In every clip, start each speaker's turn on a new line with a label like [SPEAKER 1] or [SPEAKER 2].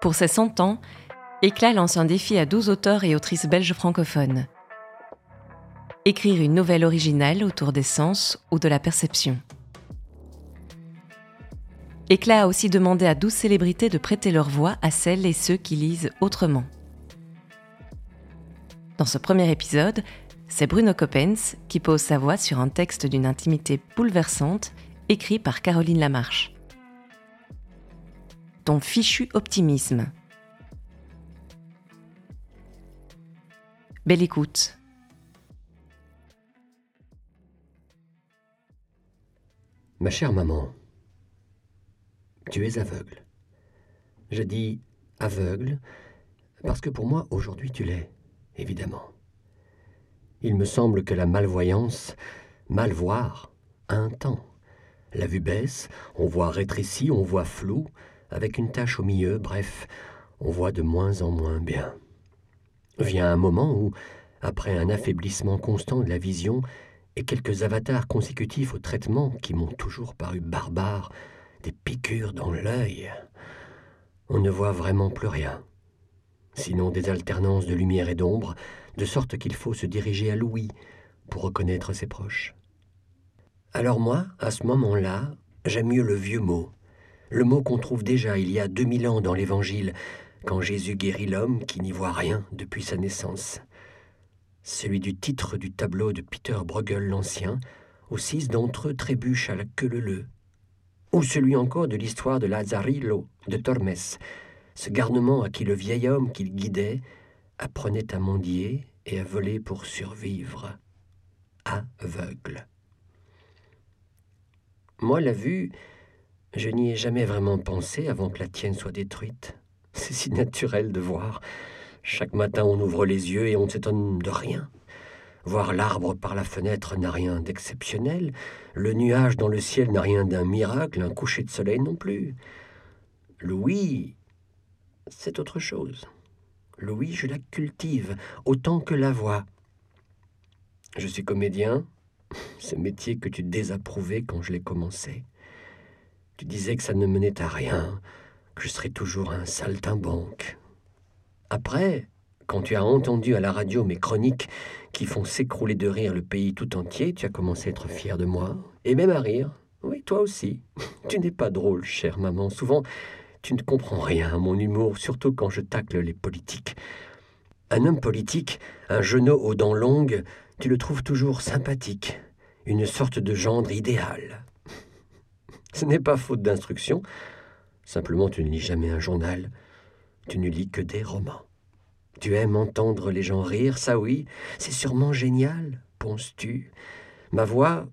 [SPEAKER 1] Pour ses 100 ans, Éclat lance un défi à 12 auteurs et autrices belges francophones. Écrire une nouvelle originale autour des sens ou de la perception. Éclat a aussi demandé à 12 célébrités de prêter leur voix à celles et ceux qui lisent autrement. Dans ce premier épisode, c'est Bruno Coppens qui pose sa voix sur un texte d'une intimité bouleversante écrit par Caroline Lamarche. Fichu optimisme. Belle écoute.
[SPEAKER 2] Ma chère maman, tu es aveugle. Je dis aveugle parce que pour moi, aujourd'hui, tu l'es, évidemment. Il me semble que la malvoyance, mal voir, a un temps. La vue baisse, on voit rétréci, on voit flou, avec une tache au milieu, bref, on voit de moins en moins bien. Vient un moment où, après un affaiblissement constant de la vision et quelques avatars consécutifs au traitement qui m'ont toujours paru barbares, des piqûres dans l'œil, on ne voit vraiment plus rien. Sinon des alternances de lumière et d'ombre, de sorte qu'il faut se diriger à l'ouïe pour reconnaître ses proches. Alors moi, à ce moment-là, j'aime mieux le vieux mot, le mot qu'on trouve déjà il y a deux mille ans dans l'Évangile, quand Jésus guérit l'homme qui n'y voit rien depuis sa naissance. Celui du titre du tableau de Peter Bruegel l'Ancien, où six d'entre eux trébuchent à la queue ou celui encore de l'histoire de Lazarillo de Tormes, ce garnement à qui le vieil homme qu'il guidait apprenait à mendier et à voler pour survivre, aveugle. Moi, la vue, je n'y ai jamais vraiment pensé avant que la tienne soit détruite. C'est si naturel de voir. Chaque matin, on ouvre les yeux et on ne s'étonne de rien. Voir l'arbre par la fenêtre n'a rien d'exceptionnel, le nuage dans le ciel n'a rien d'un miracle, un coucher de soleil non plus. Louis, c'est autre chose. Louis, je la cultive autant que la voix. Je suis comédien, ce métier que tu désapprouvais quand je l'ai commencé. Tu disais que ça ne menait à rien, que je serais toujours un saltimbanque. Après, quand tu as entendu à la radio mes chroniques qui font s'écrouler de rire le pays tout entier, tu as commencé à être fier de moi, et même à rire. Oui, toi aussi. Tu n'es pas drôle, chère maman. Souvent, tu ne comprends rien à mon humour, surtout quand je tacle les politiques. Un homme politique, un genou aux dents longues, tu le trouves toujours sympathique, une sorte de gendre idéal. Ce n'est pas faute d'instruction, simplement tu ne lis jamais un journal, tu ne lis que des romans. Tu aimes entendre les gens rire, ça oui, c'est sûrement génial, penses-tu. Ma voix,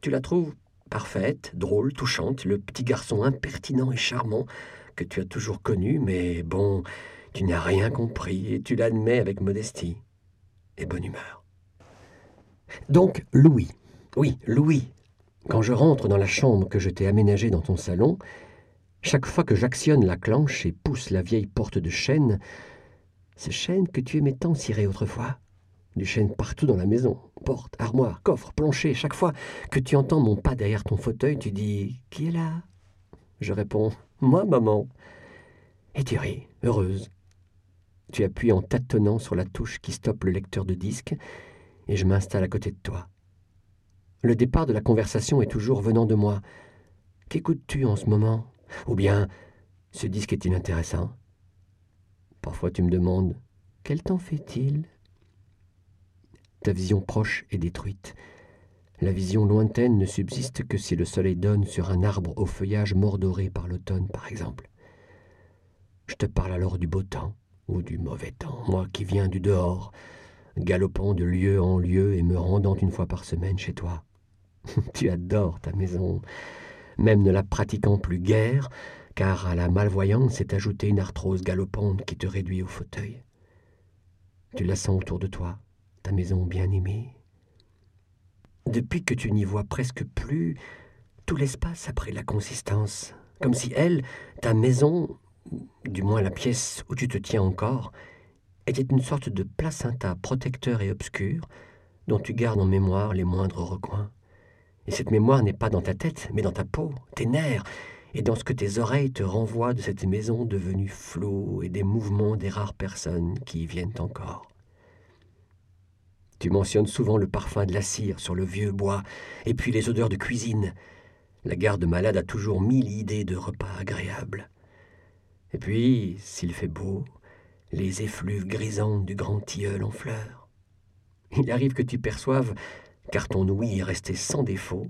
[SPEAKER 2] tu la trouves parfaite, drôle, touchante, le petit garçon impertinent et charmant que tu as toujours connu, mais bon, tu n'as rien compris et tu l'admets avec modestie et bonne humeur. Donc, Louis, oui, Louis, quand je rentre dans la chambre que je t'ai aménagée dans ton salon, chaque fois que j'actionne la clenche et pousse la vieille porte de chêne, ces chêne que tu aimais tant cirer autrefois, du chêne partout dans la maison, porte, armoire, coffre, plancher, chaque fois que tu entends mon pas derrière ton fauteuil, tu dis Qui est là? Je réponds Moi, maman. Et tu ris, heureuse. Tu appuies en tâtonnant sur la touche qui stoppe le lecteur de disque, et je m'installe à côté de toi. Le départ de la conversation est toujours venant de moi. Qu'écoutes-tu en ce moment? Ou bien, ce disque est inintéressant Parfois tu me demandes Quel temps fait-il? Ta vision proche est détruite. La vision lointaine ne subsiste que si le soleil donne sur un arbre au feuillage mordoré par l'automne, par exemple. Je te parle alors du beau temps ou du mauvais temps, moi qui viens du dehors, galopant de lieu en lieu et me rendant une fois par semaine chez toi. tu adores ta maison, même ne la pratiquant plus guère, car à la malvoyance s'est ajoutée une arthrose galopante qui te réduit au fauteuil. Tu la sens autour de toi, ta maison bien-aimée. Depuis que tu n'y vois presque plus, tout l'espace a pris la consistance, comme si elle, ta maison, du moins la pièce où tu te tiens encore, était une sorte de placenta protecteur et obscur dont tu gardes en mémoire les moindres recoins. Et cette mémoire n'est pas dans ta tête, mais dans ta peau, tes nerfs, et dans ce que tes oreilles te renvoient de cette maison devenue floue et des mouvements des rares personnes qui y viennent encore. Tu mentionnes souvent le parfum de la cire sur le vieux bois, et puis les odeurs de cuisine. La garde malade a toujours mille idées de repas agréables. Et puis, s'il fait beau, les effluves grisantes du grand tilleul en fleurs. Il arrive que tu perçoives, car ton ouïe est resté sans défaut,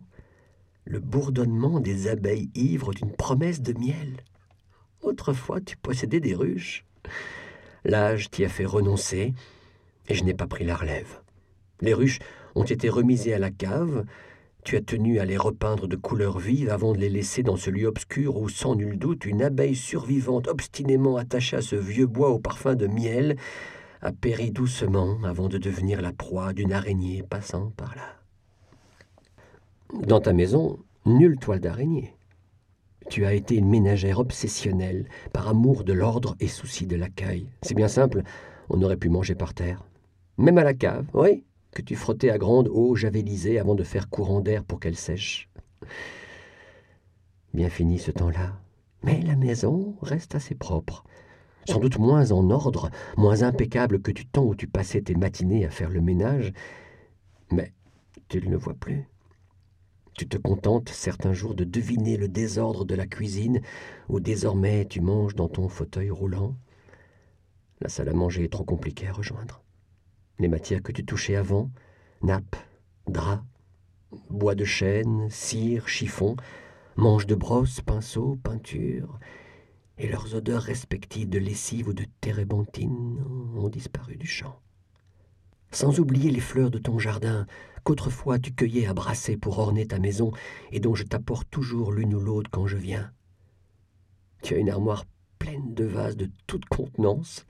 [SPEAKER 2] le bourdonnement des abeilles ivres d'une promesse de miel. Autrefois, tu possédais des ruches. L'âge t'y a fait renoncer, et je n'ai pas pris la relève. Les ruches ont été remisées à la cave, tu as tenu à les repeindre de couleurs vives avant de les laisser dans ce lieu obscur où, sans nul doute, une abeille survivante obstinément attachée à ce vieux bois au parfum de miel a péri doucement avant de devenir la proie d'une araignée passant par là. Dans ta maison, nulle toile d'araignée. Tu as été une ménagère obsessionnelle, par amour de l'ordre et souci de l'accueil. C'est bien simple, on aurait pu manger par terre. Même à la cave, oui, que tu frottais à grande eau javelisée avant de faire courant d'air pour qu'elle sèche. Bien fini ce temps-là. Mais la maison reste assez propre. Sans doute moins en ordre, moins impeccable que du temps où tu passais tes matinées à faire le ménage, mais tu ne le vois plus. Tu te contentes certains jours de deviner le désordre de la cuisine, où désormais tu manges dans ton fauteuil roulant. La salle à manger est trop compliquée à rejoindre. Les matières que tu touchais avant, nappes, draps, bois de chêne, cire, chiffon, manches de brosse, pinceaux, peinture, et leurs odeurs respectives de lessive ou de térébenthine ont disparu du champ. Sans oublier les fleurs de ton jardin, qu'autrefois tu cueillais à brasser pour orner ta maison et dont je t'apporte toujours l'une ou l'autre quand je viens. Tu as une armoire pleine de vases de toute contenance.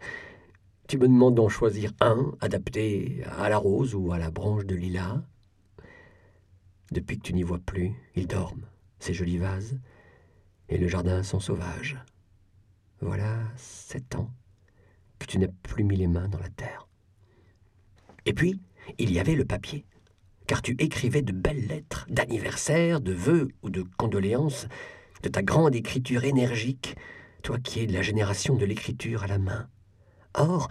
[SPEAKER 2] Tu me demandes d'en choisir un, adapté à la rose ou à la branche de lilas. Depuis que tu n'y vois plus, ils dorment, ces jolis vases, et le jardin sont sauvages. Voilà sept ans que tu n'as plus mis les mains dans la terre. Et puis, il y avait le papier car tu écrivais de belles lettres d'anniversaire, de vœux ou de condoléances, de ta grande écriture énergique, toi qui es de la génération de l'écriture à la main. Or,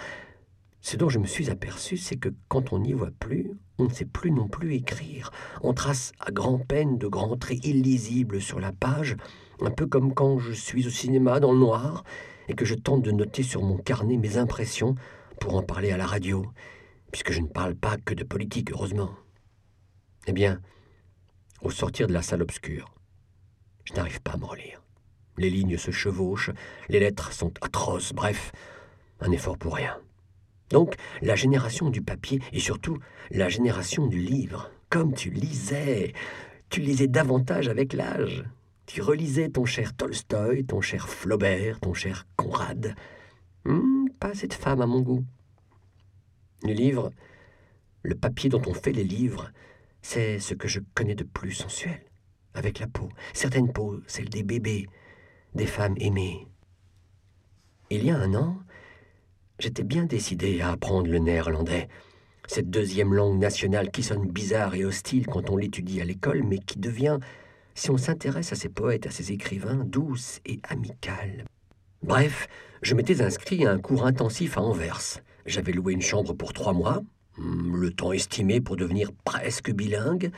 [SPEAKER 2] ce dont je me suis aperçu, c'est que quand on n'y voit plus, on ne sait plus non plus écrire. On trace à grand-peine de grands traits illisibles sur la page, un peu comme quand je suis au cinéma dans le noir et que je tente de noter sur mon carnet mes impressions pour en parler à la radio, puisque je ne parle pas que de politique, heureusement. Eh bien, au sortir de la salle obscure, je n'arrive pas à me relire. Les lignes se chevauchent, les lettres sont atroces, bref, un effort pour rien. Donc, la génération du papier et surtout la génération du livre, comme tu lisais, tu lisais davantage avec l'âge. Tu relisais ton cher Tolstoï, ton cher Flaubert, ton cher Conrad. Hmm, pas cette femme à mon goût. Le livre, le papier dont on fait les livres, c'est ce que je connais de plus sensuel, avec la peau, certaines peaux, celles des bébés, des femmes aimées. Il y a un an, j'étais bien décidé à apprendre le néerlandais, cette deuxième langue nationale qui sonne bizarre et hostile quand on l'étudie à l'école, mais qui devient, si on s'intéresse à ces poètes, à ces écrivains, douce et amicale. Bref, je m'étais inscrit à un cours intensif à Anvers. J'avais loué une chambre pour trois mois, Hmm, le temps estimé pour devenir presque bilingue,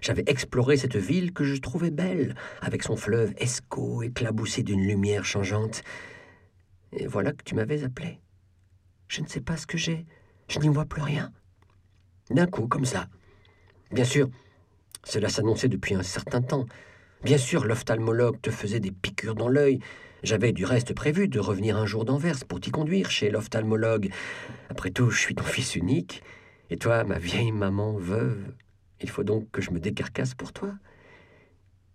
[SPEAKER 2] j'avais exploré cette ville que je trouvais belle, avec son fleuve Escaut éclaboussé d'une lumière changeante. Et voilà que tu m'avais appelé. Je ne sais pas ce que j'ai, je n'y vois plus rien. D'un coup, comme ça. Bien sûr, cela s'annonçait depuis un certain temps. Bien sûr, l'ophtalmologue te faisait des piqûres dans l'œil. J'avais du reste prévu de revenir un jour d'Anvers pour t'y conduire chez l'ophtalmologue. Après tout, je suis ton fils unique, et toi, ma vieille maman veuve, il faut donc que je me décarcasse pour toi.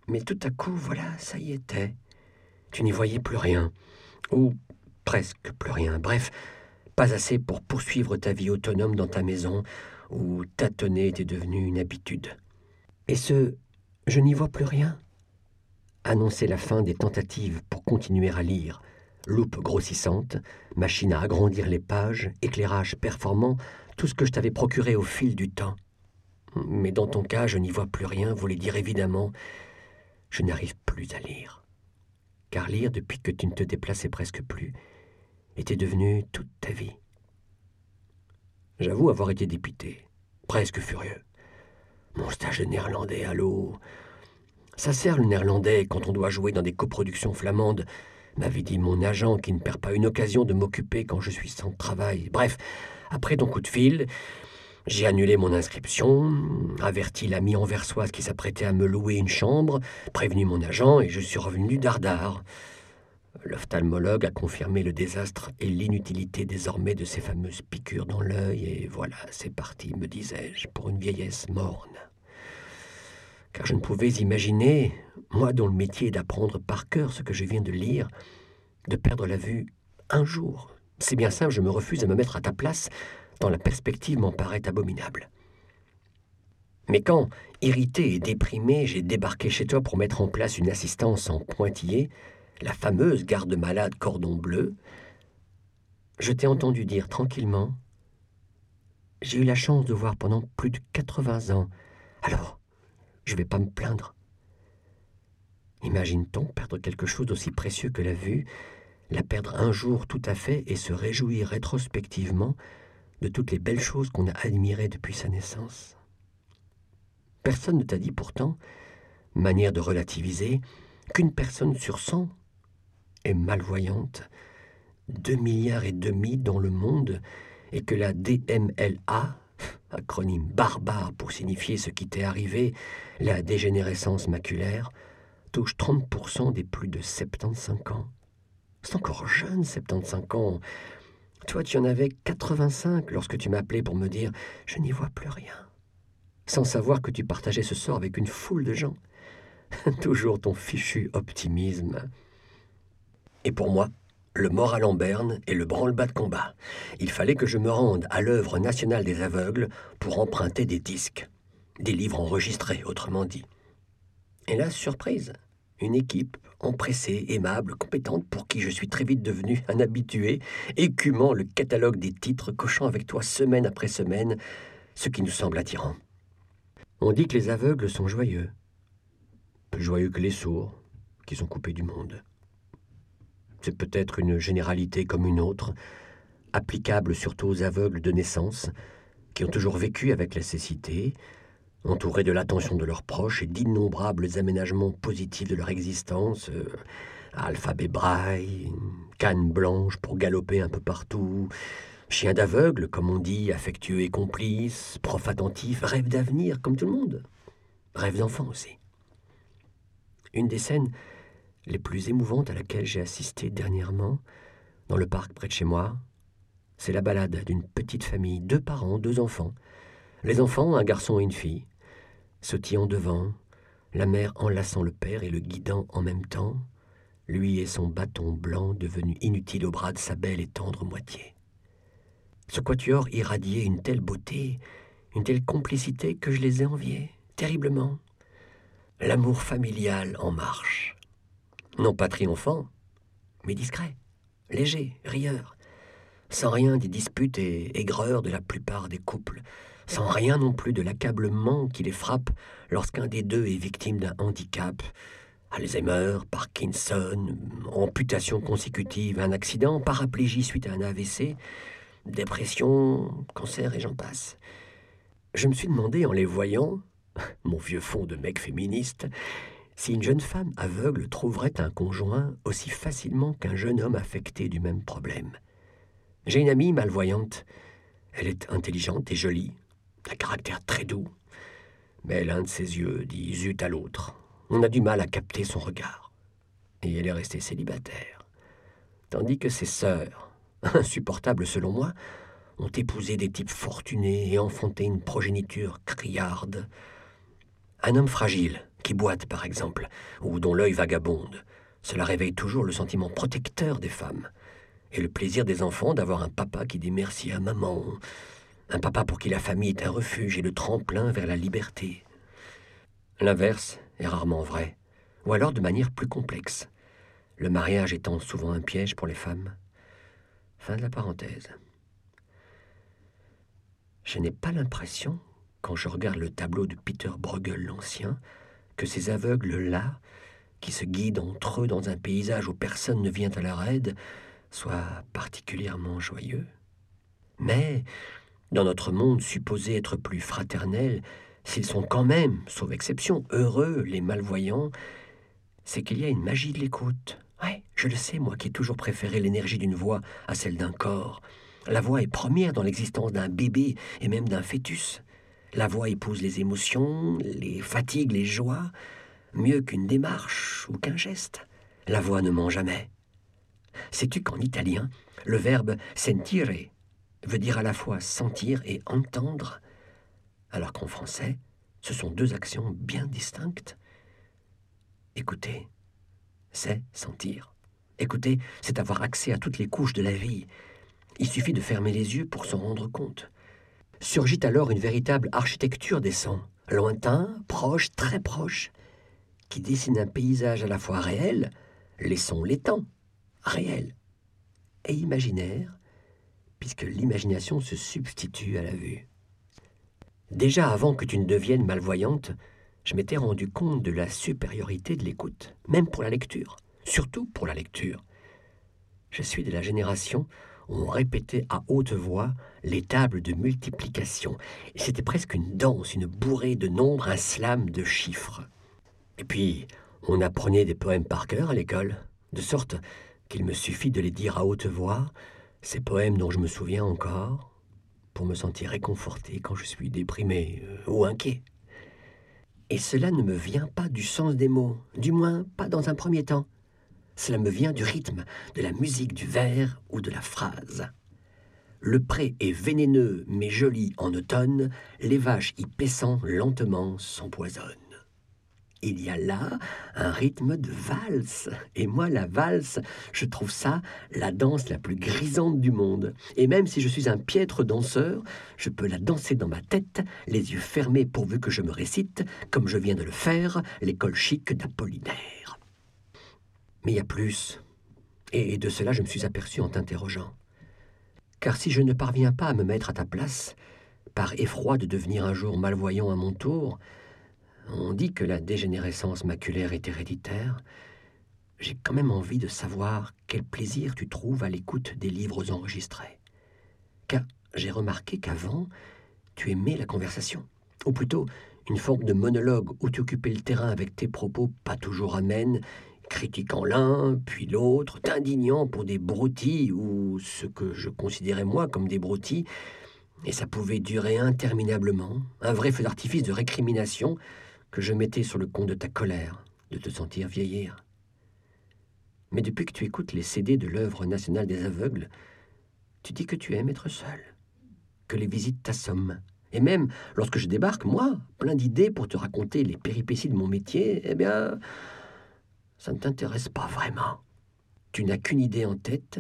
[SPEAKER 2] Mais tout à coup, voilà, ça y était. Tu n'y voyais plus rien, ou presque plus rien. Bref, pas assez pour poursuivre ta vie autonome dans ta maison, où tâtonner était devenu une habitude. Et ce je n'y vois plus rien annonçait la fin des tentatives pour continuer à lire. Loupe grossissante, machine à agrandir les pages, éclairage performant, tout ce que je t'avais procuré au fil du temps. Mais dans ton cas, je n'y vois plus rien, voulait dire évidemment, je n'arrive plus à lire. car lire depuis que tu ne te déplaçais presque plus était devenu toute ta vie. J'avoue avoir été dépité, presque furieux. Mon stage néerlandais, allô? Ça sert le néerlandais quand on doit jouer dans des coproductions flamandes, m'avait dit mon agent qui ne perd pas une occasion de m'occuper quand je suis sans travail. Bref, après ton coup de fil, j'ai annulé mon inscription, averti l'ami anversoise qui s'apprêtait à me louer une chambre, prévenu mon agent et je suis revenu dardard. L'ophtalmologue a confirmé le désastre et l'inutilité désormais de ces fameuses piqûres dans l'œil, et voilà, c'est parti, me disais-je, pour une vieillesse morne. Car je ne pouvais imaginer, moi dont le métier est d'apprendre par cœur ce que je viens de lire, de perdre la vue un jour. C'est bien simple, je me refuse à me mettre à ta place, tant la perspective m'en paraît abominable. Mais quand, irrité et déprimé, j'ai débarqué chez toi pour mettre en place une assistance en pointillé, la fameuse garde-malade cordon bleu, je t'ai entendu dire tranquillement J'ai eu la chance de voir pendant plus de 80 ans, alors je ne vais pas me plaindre. Imagine-t-on perdre quelque chose d'aussi précieux que la vue, la perdre un jour tout à fait et se réjouir rétrospectivement de toutes les belles choses qu'on a admirées depuis sa naissance? Personne ne t'a dit pourtant, manière de relativiser, qu'une personne sur cent est malvoyante, deux milliards et demi dans le monde, et que la DMLA, acronyme barbare pour signifier ce qui t'est arrivé, la dégénérescence maculaire, touche 30% des plus de 75 ans. C'est encore jeune, 75 ans. Toi, tu en avais 85 lorsque tu m'appelais pour me dire Je n'y vois plus rien. Sans savoir que tu partageais ce sort avec une foule de gens. Toujours ton fichu optimisme. Et pour moi, le moral en berne et le branle-bas de combat. Il fallait que je me rende à l'œuvre nationale des aveugles pour emprunter des disques, des livres enregistrés, autrement dit. Et là, surprise, une équipe empressée, aimable, compétente, pour qui je suis très vite devenu un habitué, écumant le catalogue des titres, cochant avec toi semaine après semaine ce qui nous semble attirant. On dit que les aveugles sont joyeux, plus joyeux que les sourds, qui sont coupés du monde. C'est peut-être une généralité comme une autre, applicable surtout aux aveugles de naissance, qui ont toujours vécu avec la cécité, entourés de l'attention de leurs proches et d'innombrables aménagements positifs de leur existence, euh, alphabet braille, canne blanche pour galoper un peu partout, chien d'aveugle, comme on dit, affectueux et complice, prof attentif, rêve d'avenir, comme tout le monde, rêve d'enfant aussi. Une des scènes les plus émouvantes à laquelle j'ai assisté dernièrement, dans le parc près de chez moi, c'est la balade d'une petite famille, deux parents, deux enfants. Les enfants, un garçon et une fille, sautillant devant, la mère enlaçant le père et le guidant en même temps, lui et son bâton blanc devenu inutile au bras de sa belle et tendre moitié. Ce quatuor irradiait une telle beauté, une telle complicité que je les ai enviés, terriblement. L'amour familial en marche non pas triomphant, mais discret, léger, rieur, sans rien des disputes et aigreurs de la plupart des couples, sans rien non plus de l'accablement qui les frappe lorsqu'un des deux est victime d'un handicap, Alzheimer, Parkinson, amputation consécutive, un accident, paraplégie suite à un AVC, dépression, cancer et j'en passe. Je me suis demandé en les voyant, mon vieux fond de mec féministe, si une jeune femme aveugle trouverait un conjoint aussi facilement qu'un jeune homme affecté du même problème. J'ai une amie malvoyante. Elle est intelligente et jolie, un caractère très doux. Mais l'un de ses yeux dit zut à l'autre. On a du mal à capter son regard. Et elle est restée célibataire. Tandis que ses sœurs, insupportables selon moi, ont épousé des types fortunés et enfanté une progéniture criarde. Un homme fragile, qui boite par exemple, ou dont l'œil vagabonde. Cela réveille toujours le sentiment protecteur des femmes, et le plaisir des enfants d'avoir un papa qui dit merci à maman, un papa pour qui la famille est un refuge et le tremplin vers la liberté. L'inverse est rarement vrai, ou alors de manière plus complexe, le mariage étant souvent un piège pour les femmes. Fin de la parenthèse. Je n'ai pas l'impression, quand je regarde le tableau de Peter Bruegel l'Ancien, que ces aveugles-là qui se guident entre eux dans un paysage où personne ne vient à leur aide, soit particulièrement joyeux. Mais, dans notre monde supposé être plus fraternel, s'ils sont quand même, sauf exception, heureux, les malvoyants, c'est qu'il y a une magie de l'écoute. Ouais, je le sais, moi qui ai toujours préféré l'énergie d'une voix à celle d'un corps. La voix est première dans l'existence d'un bébé et même d'un fœtus. La voix épouse les émotions, les fatigues, les joies, mieux qu'une démarche ou qu'un geste. La voix ne ment jamais. Sais-tu qu'en italien, le verbe sentire veut dire à la fois sentir et entendre, alors qu'en français, ce sont deux actions bien distinctes? Écouter, c'est sentir. Écouter, c'est avoir accès à toutes les couches de la vie. Il suffit de fermer les yeux pour s'en rendre compte. Surgit alors une véritable architecture des sons, lointain, proche, très proche, qui dessine un paysage à la fois réel, les sons l'étant, réel, et imaginaire, puisque l'imagination se substitue à la vue. Déjà avant que tu ne deviennes malvoyante, je m'étais rendu compte de la supériorité de l'écoute, même pour la lecture, surtout pour la lecture. Je suis de la génération on répétait à haute voix les tables de multiplication, c'était presque une danse, une bourrée de nombres, un slam de chiffres. Et puis, on apprenait des poèmes par cœur à l'école, de sorte qu'il me suffit de les dire à haute voix, ces poèmes dont je me souviens encore, pour me sentir réconforté quand je suis déprimé euh, ou inquiet. Et cela ne me vient pas du sens des mots, du moins pas dans un premier temps. Cela me vient du rythme, de la musique du vers ou de la phrase. Le pré est vénéneux mais joli en automne, les vaches y paissant lentement s'empoisonnent il y a là un rythme de valse. Et moi, la valse, je trouve ça la danse la plus grisante du monde. Et même si je suis un piètre danseur, je peux la danser dans ma tête, les yeux fermés pourvu que je me récite, comme je viens de le faire, l'école chic d'Apollinaire. Mais il y a plus. Et de cela, je me suis aperçu en t'interrogeant. Car si je ne parviens pas à me mettre à ta place, par effroi de devenir un jour malvoyant à mon tour, on dit que la dégénérescence maculaire est héréditaire. J'ai quand même envie de savoir quel plaisir tu trouves à l'écoute des livres enregistrés. Car j'ai remarqué qu'avant, tu aimais la conversation. Ou plutôt, une forme de monologue où tu occupais le terrain avec tes propos pas toujours amènes, critiquant l'un, puis l'autre, t'indignant pour des broutilles ou ce que je considérais moi comme des broutilles, et ça pouvait durer interminablement, un vrai feu d'artifice de récrimination que je mettais sur le compte de ta colère de te sentir vieillir. Mais depuis que tu écoutes les CD de l'œuvre nationale des aveugles, tu dis que tu aimes être seul, que les visites t'assomment. Et même lorsque je débarque, moi, plein d'idées pour te raconter les péripéties de mon métier, eh bien, ça ne t'intéresse pas vraiment. Tu n'as qu'une idée en tête,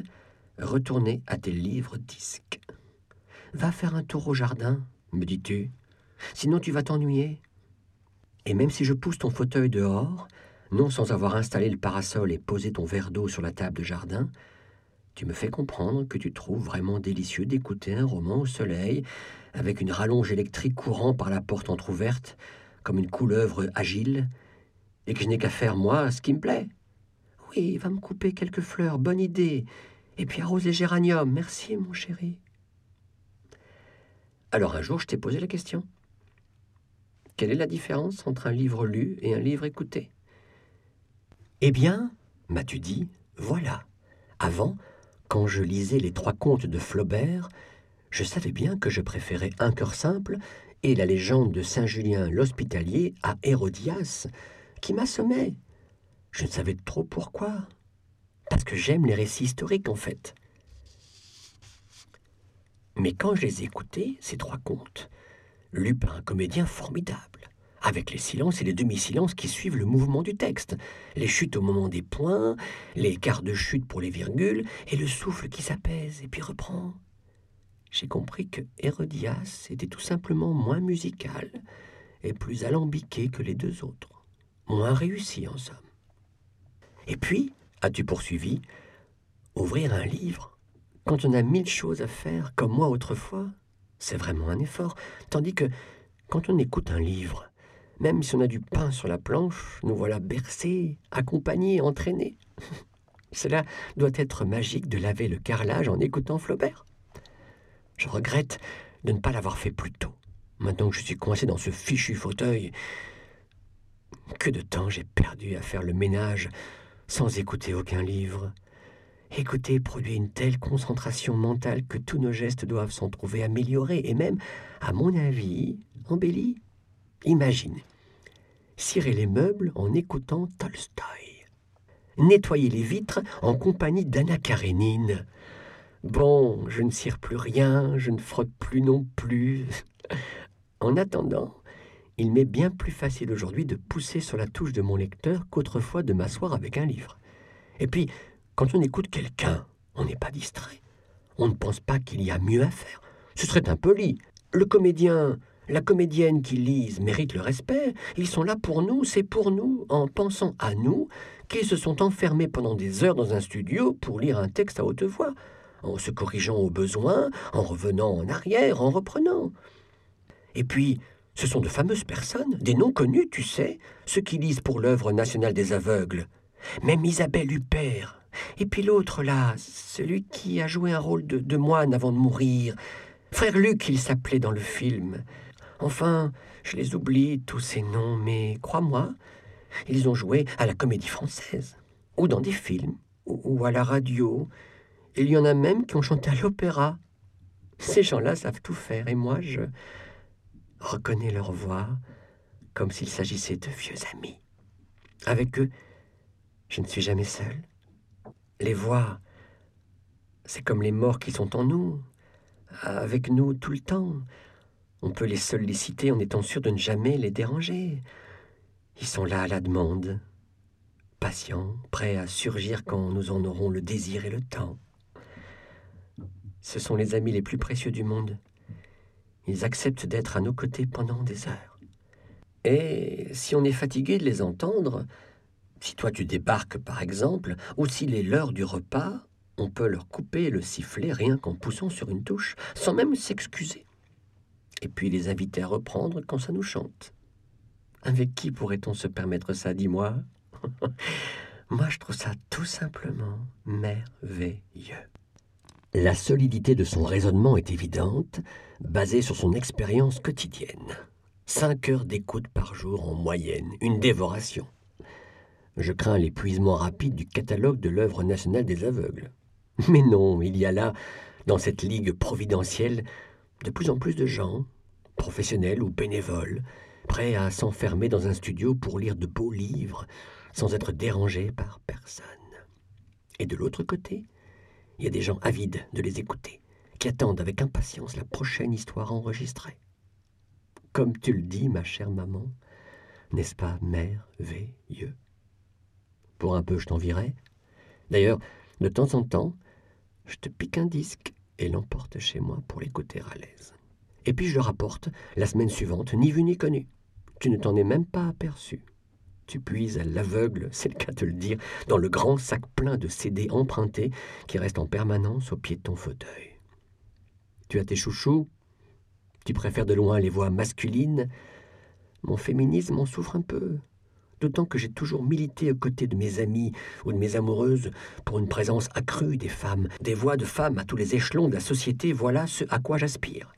[SPEAKER 2] retourner à tes livres disques. Va faire un tour au jardin, me dis-tu. Sinon tu vas t'ennuyer. Et même si je pousse ton fauteuil dehors, non sans avoir installé le parasol et posé ton verre d'eau sur la table de jardin, tu me fais comprendre que tu trouves vraiment délicieux d'écouter un roman au soleil, avec une rallonge électrique courant par la porte entr'ouverte, comme une couleuvre agile, et que je n'ai qu'à faire, moi, ce qui me plaît. Oui, va me couper quelques fleurs, bonne idée, et puis arrose les géraniums, merci, mon chéri. Alors un jour, je t'ai posé la question. Quelle est la différence entre un livre lu et un livre écouté? Eh bien, m'as-tu dit, voilà. Avant, quand je lisais les trois contes de Flaubert, je savais bien que je préférais Un cœur simple et la légende de Saint Julien l'Hospitalier à Hérodias, qui m'assommait. Je ne savais trop pourquoi. Parce que j'aime les récits historiques, en fait. Mais quand je les écoutais, ces trois contes, lu par un comédien formidable, avec les silences et les demi-silences qui suivent le mouvement du texte, les chutes au moment des points, les quarts de chute pour les virgules, et le souffle qui s'apaise et puis reprend. J'ai compris que Hérodias était tout simplement moins musical et plus alambiqué que les deux autres, moins réussi en somme. Et puis, as-tu poursuivi, ouvrir un livre, quand on a mille choses à faire, comme moi autrefois, c'est vraiment un effort. Tandis que quand on écoute un livre, Même si on a du pain sur la planche, nous voilà bercés, accompagnés, entraînés. Cela doit être magique de laver le carrelage en écoutant Flaubert. Je regrette de ne pas l'avoir fait plus tôt. Maintenant que je suis coincé dans ce fichu fauteuil, que de temps j'ai perdu à faire le ménage sans écouter aucun livre. Écouter produit une telle concentration mentale que tous nos gestes doivent s'en trouver améliorés et même, à mon avis, embellis. Imagine, cirer les meubles en écoutant Tolstoï, nettoyer les vitres en compagnie d'Anna Karénine. Bon, je ne cire plus rien, je ne frotte plus non plus. En attendant, il m'est bien plus facile aujourd'hui de pousser sur la touche de mon lecteur qu'autrefois de m'asseoir avec un livre. Et puis, quand on écoute quelqu'un, on n'est pas distrait. On ne pense pas qu'il y a mieux à faire. Ce serait impoli. Le comédien, la comédienne qui lisent méritent le respect. Ils sont là pour nous, c'est pour nous, en pensant à nous, qu'ils se sont enfermés pendant des heures dans un studio pour lire un texte à haute voix, en se corrigeant au besoin, en revenant en arrière, en reprenant. Et puis, ce sont de fameuses personnes, des noms connus, tu sais, ceux qui lisent pour l'œuvre nationale des aveugles. Même Isabelle Huppert. Et puis l'autre là, celui qui a joué un rôle de, de moine avant de mourir. Frère Luc, il s'appelait dans le film. Enfin, je les oublie, tous ces noms, mais crois-moi, ils ont joué à la comédie française, ou dans des films, ou, ou à la radio. Il y en a même qui ont chanté à l'opéra. Ces gens-là savent tout faire, et moi, je, reconnais leur voix comme s'il s'agissait de vieux amis. Avec eux, je ne suis jamais seul. Les voix, c'est comme les morts qui sont en nous, avec nous tout le temps. On peut les solliciter en étant sûr de ne jamais les déranger. Ils sont là à la demande, patients, prêts à surgir quand nous en aurons le désir et le temps. Ce sont les amis les plus précieux du monde. Ils acceptent d'être à nos côtés pendant des heures. Et si on est fatigué de les entendre, si toi tu débarques par exemple, ou s'il est l'heure du repas, on peut leur couper le sifflet rien qu'en poussant sur une touche, sans même s'excuser. Et puis les inviter à reprendre quand ça nous chante. Avec qui pourrait-on se permettre ça, dis-moi? Moi, je trouve ça tout simplement merveilleux. La solidité de son raisonnement est évidente, basée sur son expérience quotidienne. Cinq heures d'écoute par jour en moyenne, une dévoration. Je crains l'épuisement rapide du catalogue de l'œuvre nationale des aveugles. Mais non, il y a là, dans cette ligue providentielle, de plus en plus de gens, professionnels ou bénévoles, prêts à s'enfermer dans un studio pour lire de beaux livres, sans être dérangés par personne. Et de l'autre côté, il y a des gens avides de les écouter, qui attendent avec impatience la prochaine histoire enregistrée. Comme tu le dis, ma chère maman, n'est-ce pas merveilleux? Pour un peu, je t'envierai. D'ailleurs, de temps en temps, je te pique un disque et l'emporte chez moi pour l'écouter à l'aise. Et puis je le rapporte la semaine suivante, ni vu ni connu. Tu ne t'en es même pas aperçu tu puises à l'aveugle, c'est le cas de le dire, dans le grand sac plein de CD empruntés qui reste en permanence au pied de ton fauteuil. Tu as tes chouchous Tu préfères de loin les voix masculines Mon féminisme en souffre un peu, d'autant que j'ai toujours milité aux côtés de mes amis ou de mes amoureuses pour une présence accrue des femmes, des voix de femmes à tous les échelons de la société, voilà ce à quoi j'aspire.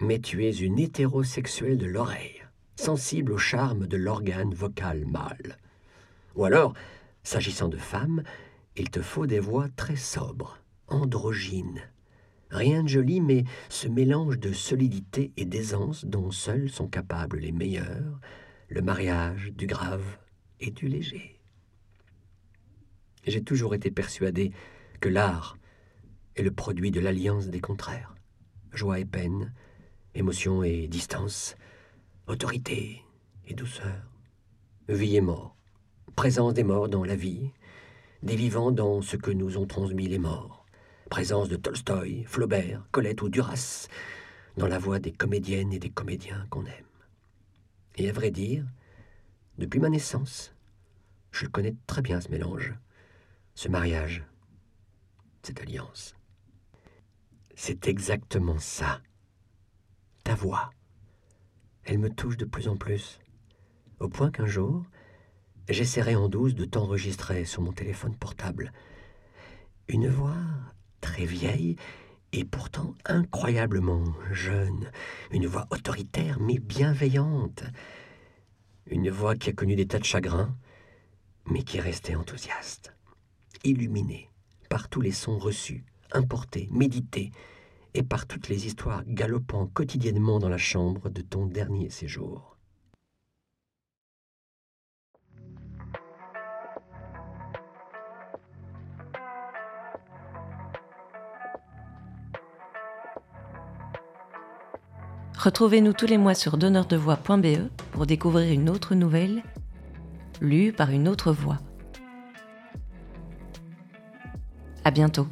[SPEAKER 2] Mais tu es une hétérosexuelle de l'oreille sensible au charme de l'organe vocal mâle. Ou alors, s'agissant de femmes, il te faut des voix très sobres, androgynes. Rien de joli, mais ce mélange de solidité et d'aisance dont seuls sont capables les meilleurs, le mariage du grave et du léger. J'ai toujours été persuadé que l'art est le produit de l'alliance des contraires, joie et peine, émotion et distance, autorité et douceur, vie et mort, présence des morts dans la vie, des vivants dans ce que nous ont transmis les morts, présence de Tolstoï, Flaubert, Colette ou Duras dans la voix des comédiennes et des comédiens qu'on aime. Et à vrai dire, depuis ma naissance, je connais très bien ce mélange, ce mariage, cette alliance. C'est exactement ça, ta voix Elle me touche de plus en plus, au point qu'un jour, j'essaierai en douce de t'enregistrer sur mon téléphone portable. Une voix très vieille et pourtant incroyablement jeune, une voix autoritaire mais bienveillante, une voix qui a connu des tas de chagrins, mais qui est restée enthousiaste, illuminée par tous les sons reçus, importés, médités, et par toutes les histoires galopant quotidiennement dans la chambre de ton dernier séjour.
[SPEAKER 1] Retrouvez-nous tous les mois sur donneurdevoix.be pour découvrir une autre nouvelle lue par une autre voix. À bientôt.